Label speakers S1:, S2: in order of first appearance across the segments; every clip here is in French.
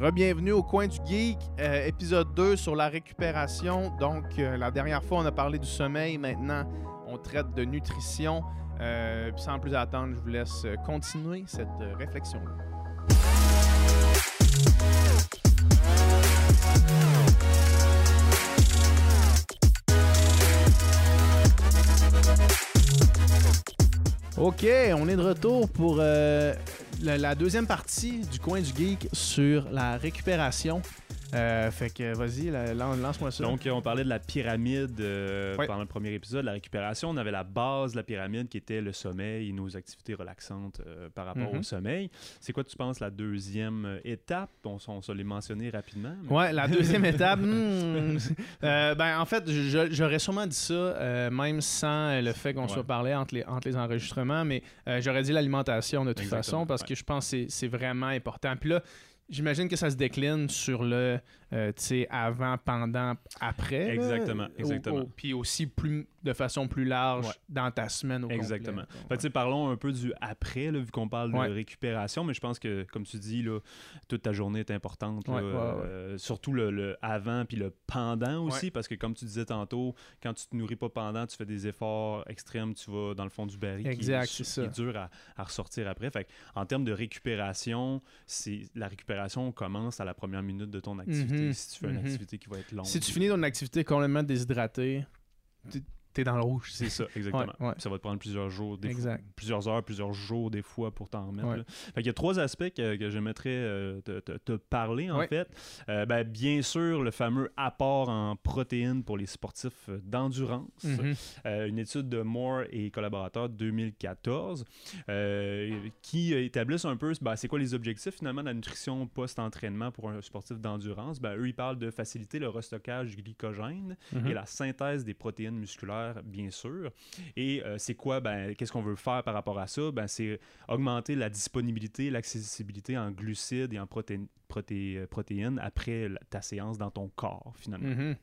S1: Rebienvenue au coin du geek, euh, épisode 2 sur la récupération. Donc, euh, la dernière fois, on a parlé du sommeil. Maintenant, on traite de nutrition. Euh, sans plus attendre, je vous laisse continuer cette euh, réflexion-là. OK, on est de retour pour la, deuxième partie du coin du geek sur la récupération. Euh, fait que vas-y, la- lan- lance-moi ça.
S2: Donc, on parlait de la pyramide euh, pendant le premier épisode, la récupération. On avait la base de la pyramide qui était le sommeil et nos activités relaxantes euh, par rapport
S1: Mhm.
S2: au sommeil. C'est quoi, tu penses, la deuxième étape? On, on se les mentionné rapidement. mais-
S1: Ouais, la deuxième étape, hmm, ben en fait, j'aurais sûrement dit ça, même sans le fait qu'on
S2: Ouais.
S1: soit parlé entre les, entre les enregistrements, mais j'aurais dit l'alimentation de toute
S2: Exactement,
S1: façon parce
S2: ouais.
S1: que je pense que c'est- c'est vraiment important. Puis là, j'imagine que ça se décline sur le, euh, tu sais, avant, pendant, après. là?
S2: Exactement,
S1: Au-
S2: exactement.
S1: au- Puis aussi plus, de façon plus large
S2: Ouais.
S1: dans ta semaine au
S2: Exactement.
S1: complet.
S2: Fait que, tu sais, parlons un peu du après, là, vu qu'on parle
S1: Ouais.
S2: de récupération, mais je pense que, comme tu dis, là, toute ta journée est importante. là, euh, surtout le, le avant puis le pendant aussi, parce que, comme tu disais tantôt, quand tu te nourris pas pendant, tu fais des efforts extrêmes, tu vas dans le fond du baril
S1: Exact,
S2: qui, est, qui dur à, à ressortir après. Fait que, en termes de récupération, c'est la récupération commence à la première minute de ton activité, si tu fais une
S1: mhm.
S2: activité qui va être longue.
S1: Si tu finis ton activité complètement déshydraté, t'es- dans le rouge.
S2: C'est ça, exactement.
S1: Ouais, ouais.
S2: Ça va te prendre plusieurs jours, des
S1: Exact.
S2: fois- plusieurs heures, plusieurs jours des fois pour t'en remettre.
S1: Ouais.
S2: là. Fait qu'il y a trois aspects que, que j'aimerais euh, te, te- te parler en fait. Euh, ben, bien sûr, le fameux apport en protéines pour les sportifs d'endurance.
S1: Mhm.
S2: Euh, une étude de Moore et collaborateurs de 2014 euh, qui établissent un peu ben, c'est quoi les objectifs finalement de la nutrition post-entraînement pour un sportif d'endurance? Ben, eux, ils parlent de faciliter le restockage du glycogène
S1: Mhm.
S2: et la synthèse des protéines musculaires, bien sûr. Et euh, c'est quoi, ben, qu'est-ce qu'on veut faire par rapport à ça? Ben, c'est augmenter la disponibilité, l'accessibilité en glucides et en proté- proté- protéines après la- ta séance dans ton corps, finalement.
S1: Mhm.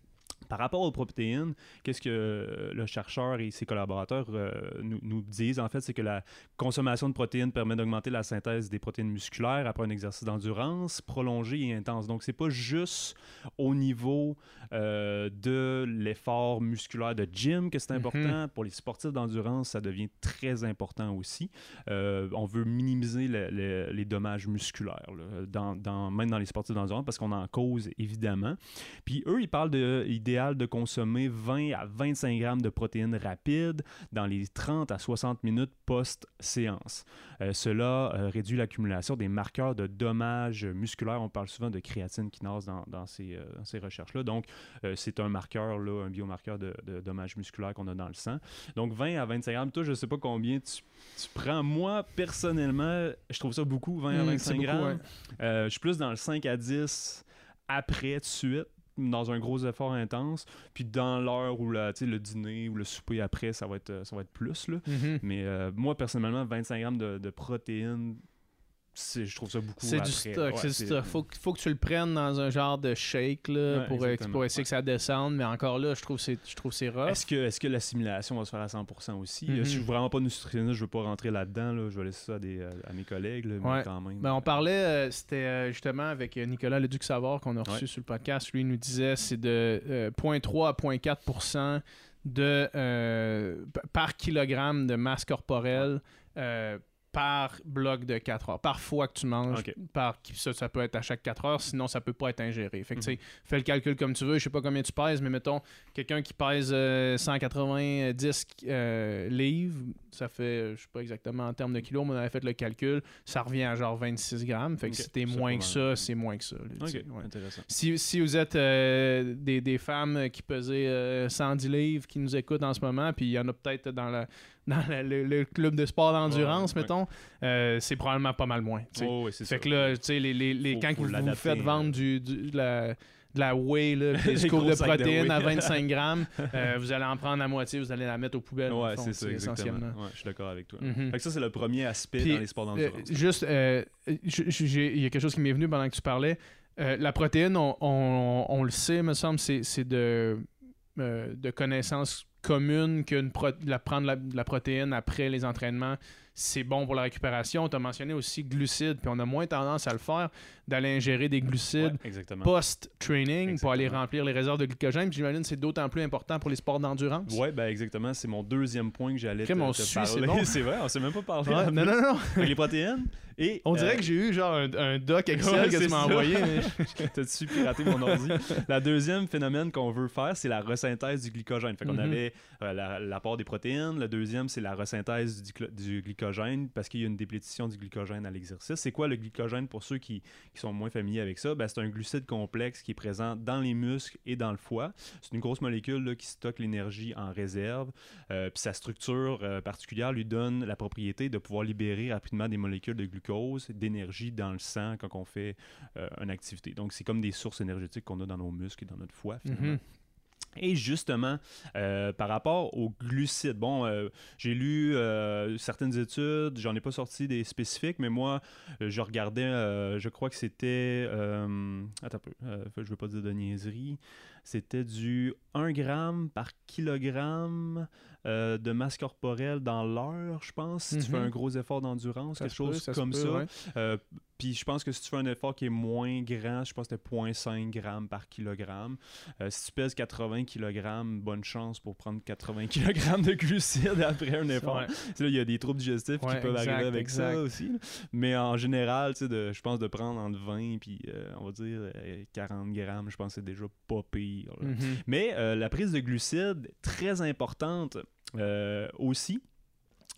S2: Par rapport aux protéines, qu'est-ce que euh, le chercheur et ses collaborateurs euh, nous, nous disent? En fait, c'est que la consommation de protéines permet d'augmenter la synthèse des protéines musculaires après un exercice d'endurance prolongé et intense. Donc c'est pas juste au niveau euh, de l'effort musculaire de gym que c'est
S1: Mhm.
S2: important. Pour les sportifs d'endurance, ça devient très important aussi. Euh, on veut minimiser le- le- les dommages musculaires, là, dans, dans- même dans les sportifs d'endurance, parce qu'on en cause évidemment. Puis eux, ils parlent de idéal de consommer 20 à 25 grammes de protéines rapides dans les 30 à 60 minutes post-séance. Euh, cela euh, réduit l'accumulation des marqueurs de dommages musculaires. On parle souvent de créatine kinase dans, dans ces, euh, ces recherches-là. Donc, c'est un marqueur, là, un biomarqueur de, de dommages musculaires qu'on a dans le sang. Donc, 20 à 25 grammes. Toi, je sais pas combien tu, tu prends. Moi, personnellement, je trouve ça beaucoup, 20 à
S1: Mm,
S2: 25
S1: c'est beaucoup,
S2: grammes.
S1: ouais.
S2: Je suis plus dans le 5 à 10 après, de suite, dans un gros effort intense. Puis dans l'heure où la, le dîner ou le souper après, ça va être, euh, ça va être plus. Là.
S1: Mhm.
S2: Mais euh, moi, personnellement, 25 grammes de, de protéines, je trouve ça beaucoup.
S1: C'est du stock,
S2: Ouais,
S1: c'est du stock. Faut, que- faut que tu le prennes dans un genre de shake là,
S2: Ouais,
S1: pour, euh, pour essayer que ça descende, mais encore là, je trouve que c'est je trouve c'est rough.
S2: Est-ce que, est que l'assimilation va se faire à 100% aussi?
S1: Mhm.
S2: Je suis vraiment pas nutritionniste, je veux pas rentrer là-dedans. Là. Je vais laisser ça à, des, à mes collègues, là, mais quand même.
S1: Ben, on parlait, euh, c'était euh, justement avec euh, Nicolas Leduc Savard qu'on a reçu sur le podcast. Lui, il nous disait c'est de euh, 0.3 à 0.4 de, euh, p- par kilogramme de masse corporelle euh, par bloc de 4 heures. Par fois que tu manges, par, ça, ça peut être à chaque 4 heures, sinon ça peut pas être ingéré. Fait que, tu sais, fais le calcul comme tu veux. Je sais pas combien tu pèses, mais mettons, quelqu'un qui pèse euh, 190 euh, livres, ça fait, euh, je sais pas exactement en termes de kilos, mais on avait fait le calcul, ça revient à genre 26 grammes. Fait que si t'es moins que ça, c'est moins que ça. Si, si vous êtes euh, des, des femmes qui pesaient euh, 110 livres qui nous écoutent en ce moment, puis il y en a peut-être dans, la, dans la- le, le club de sport d'endurance,
S2: Ouais,
S1: mettons, euh, c'est probablement pas mal moins.
S2: Oh, oui, c'est
S1: fait
S2: ça.
S1: que là, tu sais, les, les, les-
S2: Faut-
S1: quand
S2: faut
S1: vous faites vendre du, du- de la, de la whey, là, des scoops de protéines à
S2: whey.
S1: 25 grammes, euh, vous allez en prendre la moitié, vous allez la mettre aux poubelles.
S2: Ouais, c'est ça,
S1: essentiellement.
S2: Ouais, je suis d'accord avec toi.
S1: Mhm.
S2: Fait que ça, c'est le premier aspect dans les sports
S1: Euh,
S2: d'endurance.
S1: juste, euh, il y a quelque chose qui m'est venu pendant que tu parlais. La protéine, on, on- on le sait, me semble, c'est de, de connaissances commune que la, prendre la protéine après les entraînements, c'est bon pour la récupération. Tu as mentionné aussi glucides, puis on a moins tendance à le faire, d'aller ingérer des glucides post-training pour aller remplir les réserves de glycogène. J'imagine que c'est d'autant plus important pour les sports d'endurance.
S2: Oui, ben exactement. C'est mon deuxième point que j'allais te,
S1: te
S2: parler. C'est vrai, on s'est même pas parlé.
S1: non, non, non.
S2: les protéines. Et,
S1: on dirait euh, que j'ai eu genre un, doc Excel que tu m'as envoyé.
S2: T'as-tu piraté mon ordi? La deuxième phénomène qu'on veut faire, c'est la resynthèse du glycogène. Fait qu'on mm-hmm. avait euh, l'apport des protéines. Le deuxième, c'est la resynthèse du, du glycogène parce qu'il y a une déplétition du glycogène à l'exercice. C'est quoi le glycogène pour ceux qui, sont moins familiers avec ça? Ben, c'est un glucide complexe qui est présent dans les muscles et dans le foie. C'est une grosse molécule qui stocke l'énergie en réserve. Euh, puis sa structure euh, particulière lui donne la propriété de pouvoir libérer rapidement des molécules de glucose, d'énergie dans le sang quand on fait une activité. Donc, c'est comme des sources énergétiques qu'on a dans nos muscles et dans notre foie, finalement. Mm-hmm. Et justement, euh, par rapport aux glucides, bon, euh, j'ai lu euh, certaines études, j'en ai pas sorti des spécifiques, mais moi, je regardais, je crois que c'était, attends un peu, je veux pas dire de niaiserie, c'était du 1 gramme par kilogramme euh, de masse corporelle dans l'heure, je pense, si tu fais mhm. un gros effort d'endurance, quelque chose comme ça. Euh, puis je pense que si tu fais un effort qui est moins grand, je pense que c'était 0.5 grammes par kilogramme. Euh, si tu pèses 80 kg, bonne chance pour prendre 80 kg de glucides après un effort. il y a des troubles digestifs qui peuvent arriver avec ça aussi. Mais en général, je pense de prendre entre 20 puis on va dire 40 grammes, je pense que c'est déjà pas pire. Mhm. Mais la prise de glucides, très importante euh, aussi.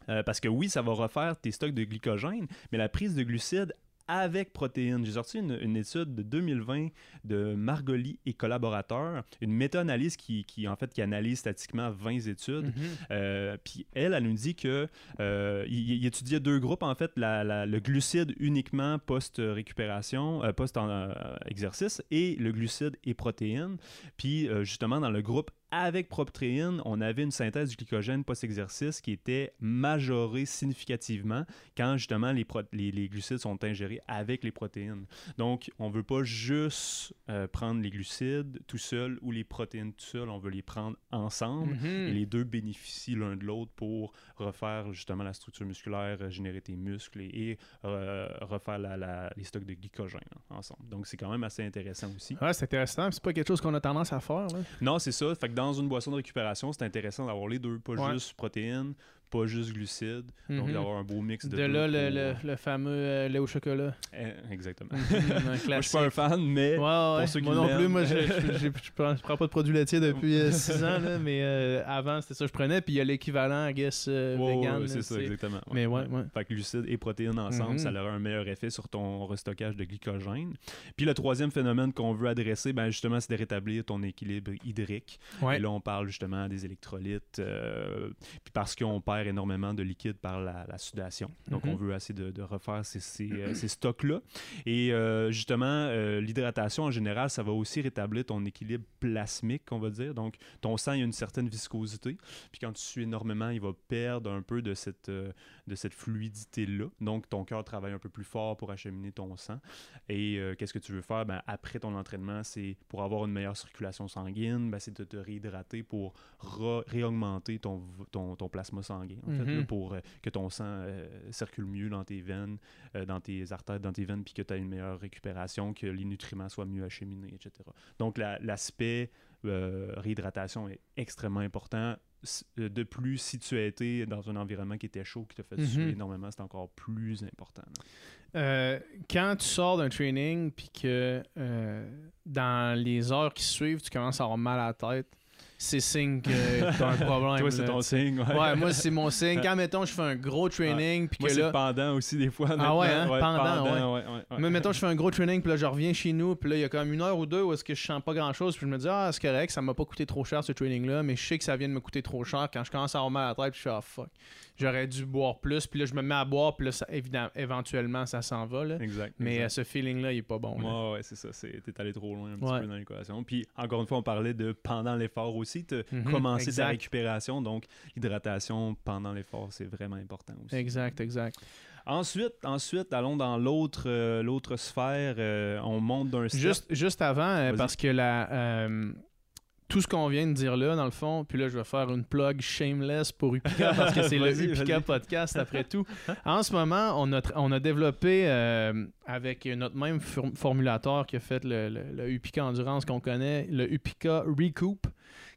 S2: Euh, parce que oui, ça va refaire tes stocks de glycogène, mais la prise de glucides avec protéines. J'ai sorti une, étude de 2020 de Margoli et collaborateurs, une méta-analyse qui, qui, en fait, qui analyse statistiquement 20 études. Mhm. Euh, puis elle, elle nous dit que il, étudiait deux groupes, en fait, le glucide uniquement post-récupération, post-exercice, et le glucide et protéines. Puis justement, dans le groupe avec proptréine, on avait une synthèse du glycogène post-exercice qui était majorée significativement quand justement les, les, glucides sont ingérés avec les protéines. Donc, on ne veut pas juste euh, prendre les glucides tout seul ou les protéines tout seul, on veut les prendre ensemble mhm. et les deux bénéficient l'un de l'autre pour refaire justement la structure musculaire, générer tes muscles et, euh, refaire les stocks de glycogène ensemble. Donc, c'est quand même assez intéressant aussi.
S1: Ouais, c'est intéressant. C'est pas quelque chose qu'on a tendance à faire.
S2: Non, c'est ça. Fait que dans une boisson de récupération, c'est intéressant d'avoir les deux, pas juste protéines, pas juste glucides. Donc, mhm. d'avoir un beau mix de.
S1: De là, le, le, fameux euh, lait au chocolat.
S2: Eh, exactement. Mhm, moi, je suis pas un fan, mais.
S1: pour ceux qui moi non plus, moi, je, je, prends, prends, pas de produits laitiers depuis 6 euh, ans, là, mais euh, avant, c'était ça que je prenais. Puis il y a l'équivalent, I guess, vegan.
S2: c'est ça, exactement.
S1: Mais ouais, ouais.
S2: Fait que glucides et protéines ensemble, mhm. ça aura un meilleur effet sur ton restockage de glycogène. Puis le troisième phénomène qu'on veut adresser, ben, justement, c'est de rétablir ton équilibre hydrique. Et là, on parle justement des électrolytes. puis parce qu'on perd énormément de liquide par la, sudation. Donc, on mhm. veut essayer de, refaire ces, euh, stocks-là. Et euh, justement, euh, l'hydratation en général, ça va aussi rétablir ton équilibre plasmique, on va dire. Donc, ton sang, il y a une certaine viscosité. Puis quand tu suis énormément, il va perdre un peu de cette, de cette fluidité-là. Donc, ton cœur travaille un peu plus fort pour acheminer ton sang. Et qu'est-ce que tu veux faire? Ben, après ton entraînement, c'est pour avoir une meilleure circulation sanguine, ben, c'est de te réhydrater pour réaugmenter ton, ton, ton plasma sanguin en fait, mhm. pour euh, que ton sang euh, circule mieux dans tes veines, euh, dans tes artères, dans tes veines, puis que tu aies une meilleure récupération, que les nutriments soient mieux acheminés, etc. Donc, l'aspect réhydratation est extrêmement important. De plus, si tu as été dans un environnement qui était chaud, qui te fait mhm. suer énormément, c'est encore plus important.
S1: quand tu sors d'un training, puis que dans les heures qui suivent, tu commences à avoir mal à la tête, c'est signe que t'as un problème.
S2: Toi, c'est ton signe.
S1: Ouais, ouais moi, c'est mon signe. Quand, mettons, je fais un gros training. Puis
S2: moi,
S1: que là...
S2: pendant aussi, des fois.
S1: Ah ouais, hein? pendant, ouais. Mais mettons, je fais un gros training, puis là, je reviens chez nous, puis là, il y a comme une heure ou deux où est-ce que je sens pas grand-chose, puis je me dis, ah, c'est correct, ça m'a pas coûté trop cher ce training-là, mais je sais que ça vient de me coûter trop cher. Quand je commence à avoir mal à la tête, puis je suis, ah, fuck j'aurais dû boire plus. Puis là, je me mets à boire, puis là, ça, évidemment, éventuellement, ça s'en va. Là.
S2: Exact.
S1: Mais euh, ce feeling-là, il est pas bon.
S2: Ouais, ouais, c'est ça. T'es allé trop loin un petit peu dans l'équation. Puis encore une fois, on parlait de pendant l'effort aussi, de mhm, commencer sa récupération. Donc, l'hydratation pendant l'effort, c'est vraiment important aussi.
S1: Exact, exact.
S2: Ensuite, ensuite, allons dans l'autre euh, l'autre sphère. Euh, on monte d'un
S1: Juste, juste avant, parce que la tout ce qu'on vient de dire là, dans le fond, puis là, je vais faire une plug shameless pour Upika parce que c'est le Upika podcast après tout. En ce moment, on a, on a développé euh, avec notre même for- formulateur qui a fait le, le, le Upika Endurance qu'on connaît, le Upika Recoup,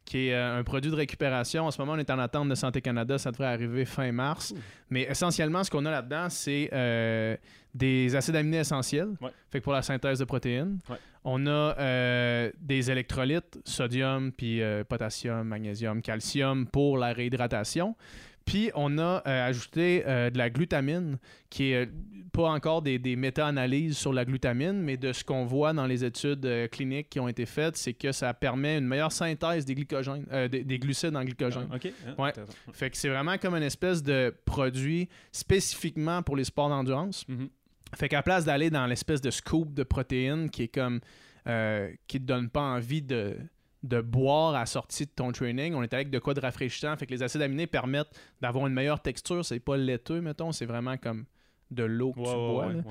S1: qui est euh, un produit de récupération. En ce moment, on est en attente de Santé Canada. Ça devrait arriver fin mars. Mais essentiellement, ce qu'on a là-dedans, c'est euh, des acides aminés essentiels.
S2: Ouais.
S1: Fait que pour la synthèse de protéines.
S2: Ouais.
S1: On a euh, des électrolytes, sodium, puis euh, potassium, magnésium, calcium pour la réhydratation. Puis on a euh, ajouté euh, de la glutamine, qui est euh, pas encore des, des méta-analyses sur la glutamine, mais de ce qu'on voit dans les études cliniques qui ont été faites, c'est que ça permet une meilleure synthèse des glycogènes, des, des glucides en glycogène.
S2: Ok. ah,
S1: Ouais. Fait que c'est vraiment comme une espèce de produit spécifiquement pour les sports d'endurance.
S2: Mhm.
S1: Fait qu'à place d'aller dans l'espèce de scoop de protéines qui est comme qui te donne pas envie de, de boire à la sortie de ton training, on est avec de quoi de rafraîchissant. Fait que les acides aminés permettent d'avoir une meilleure texture. C'est pas laiteux, mettons, c'est vraiment comme de l'eau que
S2: Ouais,
S1: tu
S2: ouais,
S1: bois.
S2: ouais.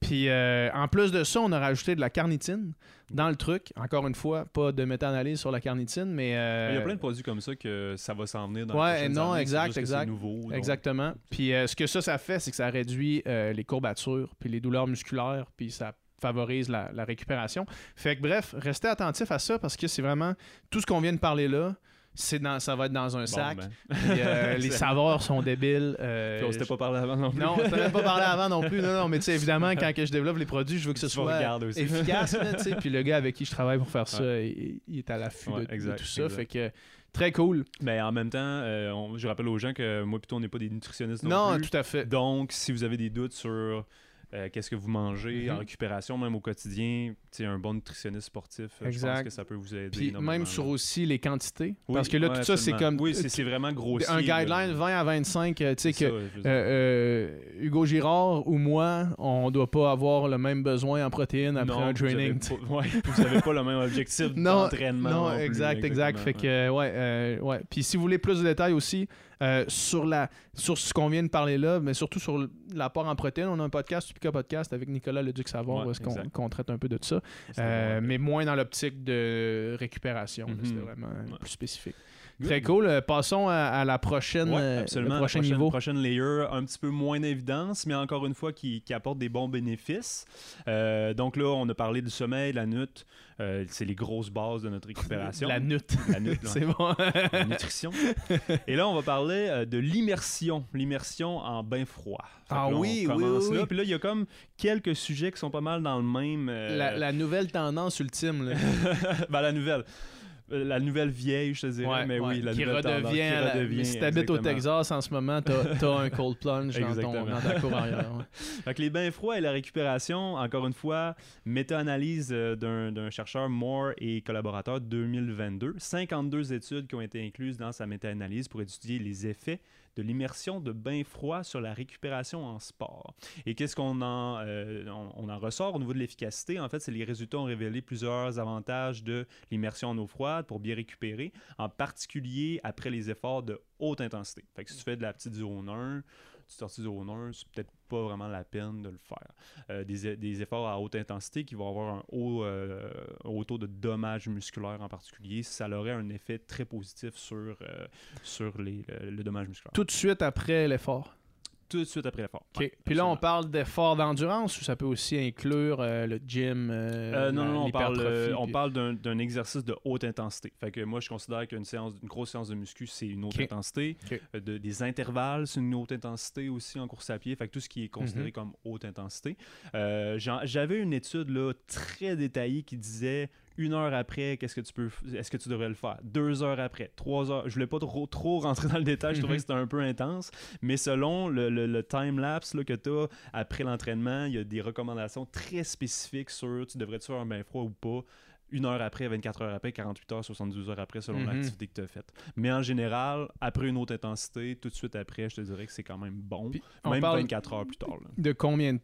S1: Puis euh, en plus de ça, on a rajouté de la carnitine dans le truc. Encore une fois, pas de méta-analyse sur la carnitine, mais. euh,
S2: Il y a plein de produits comme ça que ça va s'en venir dans
S1: Ouais,
S2: les
S1: non,
S2: années,
S1: exact, exact.
S2: Nouveau. donc-
S1: Exactement. Puis euh, ce que ça, ça fait, c'est que ça réduit les courbatures, puis les douleurs musculaires, puis ça favorise la, la récupération. Fait que bref, restez attentifs à ça parce que c'est vraiment tout ce qu'on vient de parler là. C'est dans, ça va être dans un
S2: Bon,
S1: sac.
S2: ben.
S1: Puis, euh, les saveurs sont débiles. euh,
S2: Puis on s'était pas parlé avant non plus.
S1: Non, on s'était même pas parlé avant non plus. Non, non, mais tu sais, évidemment, quand que je développe les produits, je veux que ce soit
S2: aussi.
S1: efficace. là. Puis le gars avec qui je travaille pour faire ça, il, il est à l'affût
S2: Ouais,
S1: de, tout ça.
S2: exact.
S1: Fait que très cool.
S2: Mais en même temps, euh, on- je rappelle aux gens que moi plutôt on n'est pas des nutritionnistes non,
S1: Non,
S2: plus.
S1: tout à fait.
S2: Donc, si vous avez des doutes sur euh, qu'est-ce que vous mangez
S1: Mhm.
S2: en récupération, même au quotidien, un bon nutritionniste sportif, euh, je pense que ça peut vous aider.
S1: Puis
S2: énormément,
S1: même sur aussi les quantités.
S2: Oui,
S1: parce que là,
S2: ouais,
S1: tout ça, c'est comme.
S2: Oui, c'est c'est vraiment grossier.
S1: un
S2: là.
S1: guideline 20 à 25, euh, tu sais que
S2: ça,
S1: euh, Hugo Girard ou moi, on doit pas avoir le même besoin en protéines après
S2: Non,
S1: un training.
S2: pas- ouais, vous n'avez pas le même objectif
S1: Non,
S2: d'entraînement.
S1: Non,
S2: non plus,
S1: exact, exact. Fait que, ouais, ouais. Puis si vous voulez plus de détails aussi euh, sur, la, sur ce qu'on vient de parler là, mais surtout sur l'apport en protéines, on a un podcast, Pica Podcast, avec Nicolas Leduc-Savard,
S2: Ouais,
S1: où est-ce qu'on traite un peu de ça. Euh, mais moins dans l'optique de récupération.
S2: Mhm.
S1: C'était vraiment
S2: Ouais.
S1: plus spécifique. Très cool. Euh, passons à, à la prochaine,
S2: Ouais,
S1: euh,
S2: absolument.
S1: le prochain
S2: prochaine,
S1: niveau.
S2: prochaine layer, un petit peu moins d'évidence, mais encore une fois, qui, qui apporte des bons bénéfices. Euh, donc là, on a parlé du sommeil, la nuit. euh, c'est les grosses bases de notre récupération.
S1: La nutte.
S2: La nuit, là.
S1: C'est bon.
S2: La nutrition. Et là, on va parler de l'immersion. L'immersion en bain froid. Fait
S1: Ah
S2: là,
S1: oui, oui,
S2: commence
S1: oui,
S2: là. Puis là, il y a comme quelques sujets qui sont pas mal dans le même. euh,
S1: la, la nouvelle tendance ultime. Là.
S2: ben, la nouvelle. Euh, La nouvelle vieille, je te dirais.
S1: Ouais,
S2: mais
S1: ouais,
S2: oui, la
S1: qui
S2: nouvelle
S1: redevient.
S2: qui
S1: à la-
S2: redevient,
S1: si t'habites au. Texas en ce moment, t'as t'as un cold plunge dans, ton,
S2: Exactement.
S1: dans ta cour arrière. ouais.
S2: Fait que les bains froids et la récupération, encore une fois, méta-analyse euh, d'un d'un chercheur Moore et collaborateur 2022. 52 études qui ont été incluses dans sa méta-analyse pour étudier les effets de l'immersion de bains froids sur la récupération en sport. Et qu'est-ce qu'on en, euh, on, ressort au niveau de l'efficacité? En fait, c'est les résultats ont révélé plusieurs avantages de l'immersion en eau froide pour bien récupérer, en particulier après les efforts de haute intensité. Fait que si tu fais de la petite zone 1, tu sortis zone 1, c'est peut-être pas vraiment la peine de le faire. Euh, des, des efforts à haute intensité qui vont avoir un haut, euh, haut taux de dommages musculaires en particulier, ça aurait un effet très positif sur, euh, sur les, le, le dommage musculaire.
S1: Tout de suite après l'effort.
S2: Tout de suite après l'effort.
S1: OK.
S2: Ouais,
S1: Puis là, on parle d'effort d'endurance ou ça peut aussi inclure euh, le gym, euh,
S2: Euh, non, non, non, on parle, on d'un, exercice de haute intensité. Fait que moi, je considère qu'une séance, une grosse séance de muscu, c'est une haute intensité. De- des intervalles, c'est une haute intensité aussi en course à pied. Fait que tout ce qui est considéré
S1: Mhm.
S2: comme haute intensité. J'avais une étude là, très détaillée qui disait une heure après, qu'est-ce que tu peux, est-ce que tu devrais le faire? Deux heures après, trois heures. Je voulais pas trop, trop rentrer dans le détail. Je trouvais
S1: Mhm.
S2: que c'était un peu intense. Mais selon le, le- le time lapse là, que tu as après l'entraînement, il y a des recommandations très spécifiques sur tu devrais-tu faire un bain froid ou pas une heure après, 24 heures après, 48 heures, 72 heures après, selon
S1: Mhm.
S2: l'activité que tu as faite. Mais en général, après une haute intensité, tout de suite après, je te dirais que c'est quand même bon.
S1: Puis on
S2: même
S1: parle
S2: 24 heures plus tard. là.
S1: de combien de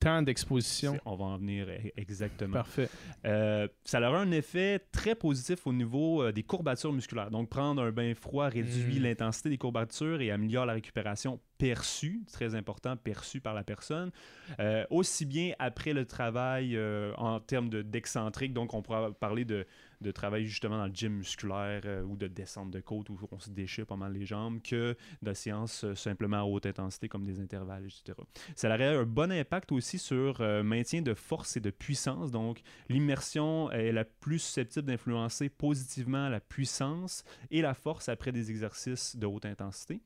S1: temps d'exposition?
S2: On va en venir e- exactement.
S1: Parfait.
S2: Euh, ça aura un effet très positif au niveau euh, des courbatures musculaires. Donc, prendre un bain froid réduit
S1: Mm.
S2: l'intensité des courbatures et améliore la récupération perçu, très important, perçu par la personne, euh, aussi bien après le travail euh, en termes d'excentrique, donc on pourra parler de, travail justement dans le gym musculaire euh, ou de descente de côte où on se déchire pas mal les jambes, que de séances simplement à haute intensité comme des intervalles, etc. Ça aurait un bon impact aussi sur maintien de force et de puissance, donc l'immersion est la plus susceptible d'influencer positivement la puissance et la force après des exercices de haute intensité.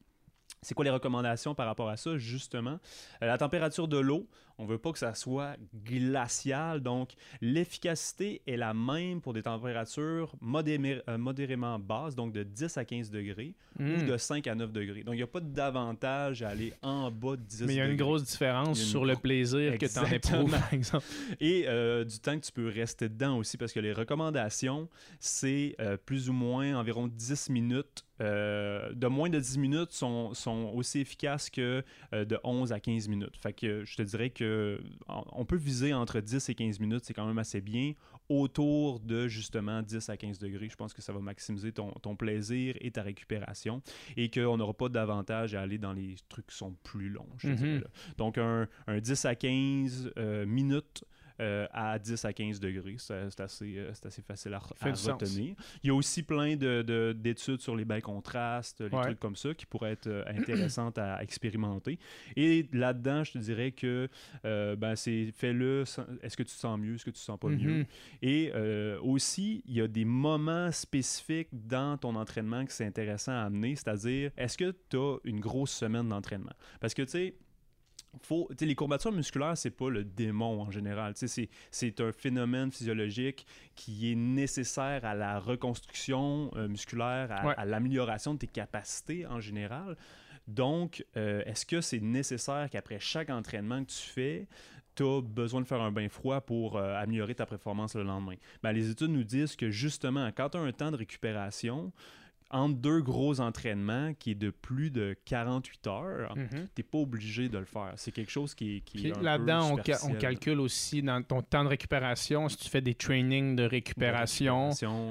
S2: C'est quoi les recommandations par rapport à ça? Justement, euh, la température de l'eau, on ne veut pas que ça soit glacial, donc l'efficacité est la même pour des températures euh, modérément basses, donc de 10 à 15 degrés, ou
S1: Hmm.
S2: de 5 à 9 degrés. Donc, il n'y a pas d'avantage à aller en bas de 10
S1: Mais il y a une
S2: degrés.
S1: grosse différence
S2: une
S1: sur le plaisir que tu en éprouves, par exemple.
S2: Et euh, du temps que tu peux rester dedans aussi, parce que les recommandations, c'est euh, plus ou moins environ 10 minutes. euh, de moins de 10 minutes sont, sont aussi efficaces que euh, de 11 à 15 minutes. Fait que je te dirais que on on peut viser entre 10 et 15 minutes, c'est quand même assez bien. Autour de justement 10 à 15 degrés, je pense que ça va maximiser ton, ton plaisir et ta récupération et qu'on n'aura pas d'avantage à aller dans les trucs qui sont plus longs. je te
S1: Mhm.
S2: dirais, là. Donc un, un 10 à 15 euh, minutes euh, à 10 à 15 degrés. C'est assez, euh, assez facile à,
S1: sens.
S2: retenir. Il y a aussi plein de- de- d'études sur les bains contrastes, les
S1: Ouais.
S2: trucs comme ça qui pourraient être euh, intéressantes à expérimenter. Et là-dedans, je te dirais que ben, c'est fais-le. Est-ce que tu te sens mieux? Est-ce que tu te sens pas mieux?
S1: Mhm.
S2: Et aussi, il y a des moments spécifiques dans ton entraînement que c'est intéressant à amener, c'est-à-dire, est-ce que tu as une grosse semaine d'entraînement? Parce que, tu sais, faut, les courbatures musculaires, c'est pas le démon en général. C'est, c'est un phénomène physiologique qui est nécessaire à la reconstruction euh, musculaire, à,
S1: Ouais.
S2: à l'amélioration de tes capacités en général. Donc, euh, est-ce que c'est nécessaire qu'après chaque entraînement que tu fais, tu as besoin de faire un bain froid pour euh, améliorer ta performance le lendemain? Ben, les études nous disent que justement, quand tu as un temps de récupération, entre deux gros entraînements qui est de plus de 48 heures,
S1: Mhm.
S2: t'es pas obligé de le faire. C'est quelque chose qui est, qui est
S1: là-dedans, on, ca- calcule aussi dans ton temps de récupération, si tu fais des trainings de récupération,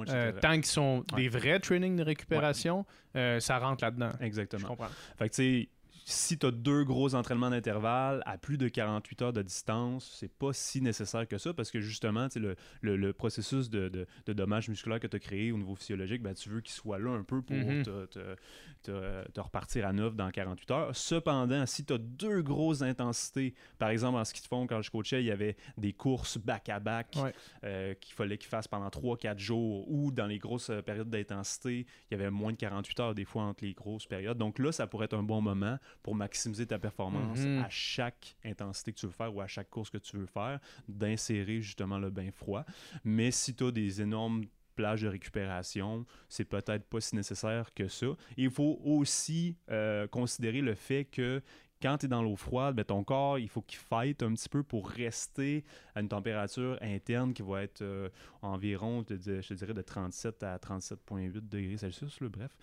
S1: euh, tant qu'ils sont
S2: Ouais.
S1: des vrais trainings de récupération, euh, ça rentre là-dedans. Je
S2: Exactement.
S1: comprends.
S2: Fait que tu sais, si tu as deux gros entraînements d'intervalle à plus de 48 heures de distance, c'est pas si nécessaire que ça parce que justement, le, le, le processus de, de, de dommage musculaire que tu as créé au niveau physiologique, ben, tu veux qu'il soit là un peu pour
S1: Mhm.
S2: te, te- te- te repartir à neuf dans 48 heures. Cependant, si tu as deux grosses intensités, par exemple en ski de fond, quand je coachais, il y avait des courses back-à-back
S1: Ouais.
S2: euh, qu'il fallait qu'ils fassent pendant 3-4 jours ou dans les grosses euh, périodes d'intensité, il y avait moins de 48 heures des fois entre les grosses périodes. Donc là, ça pourrait être un bon moment pour maximiser ta performance
S1: Mhm.
S2: à chaque intensité que tu veux faire ou à chaque course que tu veux faire, d'insérer justement le bain froid. Mais si tu as des énormes plages de récupération, c'est peut-être pas si nécessaire que ça. Et il faut aussi euh, considérer le fait que quand tu es dans l'eau froide, ben, ton corps, il faut qu'il fight un petit peu pour rester à une température interne qui va être euh, environ, je te dis- je te dirais, de 37 à 37,8 degrés Celsius, là, bref.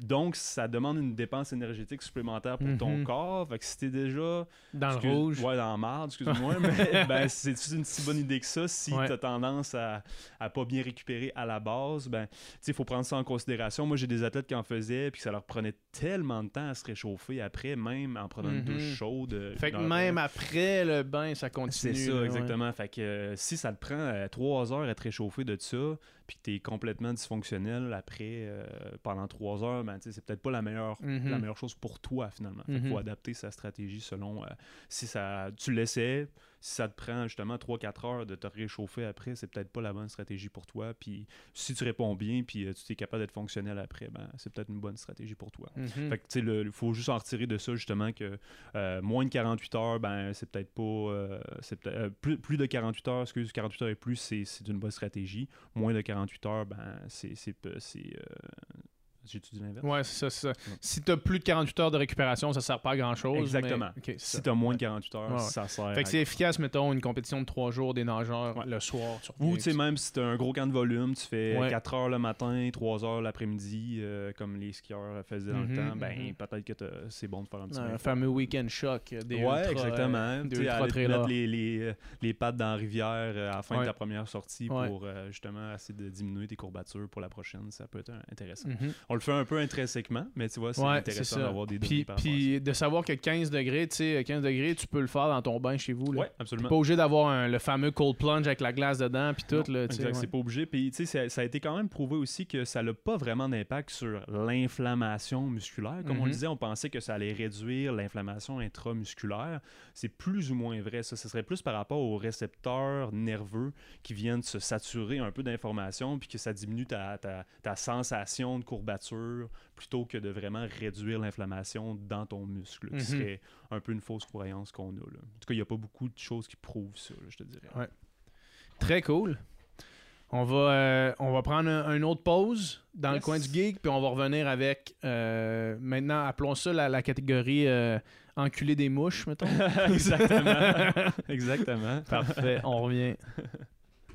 S2: Donc, ça demande une dépense énergétique supplémentaire pour ton
S1: Mhm.
S2: corps. Fait que si t'es déjà
S1: Dans
S2: Excuse-
S1: le rouge.
S2: Ouais, dans marde, excuse-moi. mais ben, c'est une si bonne idée que ça? Si
S1: Ouais.
S2: tu as tendance à, à pas bien récupérer à la base, ben, il faut prendre ça en considération. Moi, j'ai des athlètes qui en faisaient, puis ça leur prenait tellement de temps à se réchauffer après, même en prenant une
S1: Mhm.
S2: douche chaude. euh,
S1: Fait que
S2: leur-
S1: même après le bain, ça continue.
S2: c'est ça,
S1: ouais.
S2: exactement. Fait que euh, si ça te prend euh, trois heures à te réchauffer de ça, puis que tu es complètement dysfonctionnel après, euh, pendant trois heures, c'est peut-être pas la meilleure,
S1: Mhm.
S2: la meilleure chose pour toi, finalement. Fait qu'il
S1: Mhm.
S2: faut adapter sa stratégie selon euh, si ça, tu l'essaies, si ça te prend justement 3-4 heures de te réchauffer après, c'est peut-être pas la bonne stratégie pour toi. Puis si tu réponds bien, puis euh, tu es capable d'être fonctionnel après, ben, c'est peut-être une bonne stratégie pour toi.
S1: Mhm.
S2: Fait que, il faut juste en retirer de ça, justement, que euh, moins de 48 heures, ben, c'est peut-être pas. euh, plus, plus de 48 heures, excuse, 48 heures et plus, c'est c'est une bonne stratégie. Moins de 48 heures, ben, c'est. Peu- J'ai-tu dit l'inverse?
S1: Ouais, c'est ça, c'est ça. Si t'as plus de 48 heures de récupération, ça sert pas à grand chose.
S2: Exactement.
S1: Mais... ok, c'est
S2: Si
S1: ça.
S2: tu as moins de 48 heures,
S1: Ouais, ouais.
S2: ça sert.
S1: Fait que c'est efficace, mettons, une compétition de trois jours des nageurs le soir.
S2: Ou tu sais, même si tu as un gros camp de volume, tu fais
S1: Ouais.
S2: 4 heures le matin, 3 heures l'après-midi, euh, comme les skieurs faisaient dans
S1: Mhm,
S2: le temps, ben
S1: mhm.
S2: peut-être que t'as- c'est bon de faire un petit
S1: Un
S2: bain.
S1: fameux week-end choc euh, des
S2: ouais,
S1: ultras,
S2: exactement.
S1: euh,
S2: Tu sais,
S1: ultra
S2: mettre les, les, les pattes dans la rivière à la fin de ta première sortie pour euh, justement essayer de diminuer tes courbatures pour la prochaine. Ça peut être intéressant.
S1: Mhm.
S2: On, le fait un peu intrinsèquement, mais tu vois, c'est
S1: Ouais,
S2: intéressant d'avoir des données
S1: Puis,
S2: par
S1: puis de savoir que 15 degrés, tu sais, 15 degrés, tu peux le faire dans ton bain chez vous. Là.
S2: Ouais, absolument.
S1: Pas obligé d'avoir le fameux cold plunge avec la glace dedans, puis tout.
S2: Non,
S1: Là,
S2: exact,
S1: ouais.
S2: c'est pas obligé. Puis, tu sais, ça, a été quand même prouvé aussi que ça n'a pas vraiment d'impact sur l'inflammation musculaire. Comme on
S1: Mhm.
S2: le disait, on pensait que ça allait réduire l'inflammation intramusculaire. C'est plus ou moins vrai. Ça, ce serait plus par rapport aux récepteurs nerveux qui viennent se saturer un peu d'informations puis que ça diminue ta, ta- ta sensation de courbature plutôt que de vraiment réduire l'inflammation dans ton muscle,
S1: Mhm.
S2: qui serait un peu une fausse croyance qu'on a. là. En tout cas, il n'y a pas beaucoup de choses qui prouvent ça, là, je te dirais.
S1: Très cool. On va, euh, on va prendre un, une autre pause dans le coin du geek, puis on va revenir avec, euh, maintenant, appelons ça la, la catégorie euh, enculé des mouches, mettons.
S2: Exactement. Exactement.
S1: Parfait, on revient.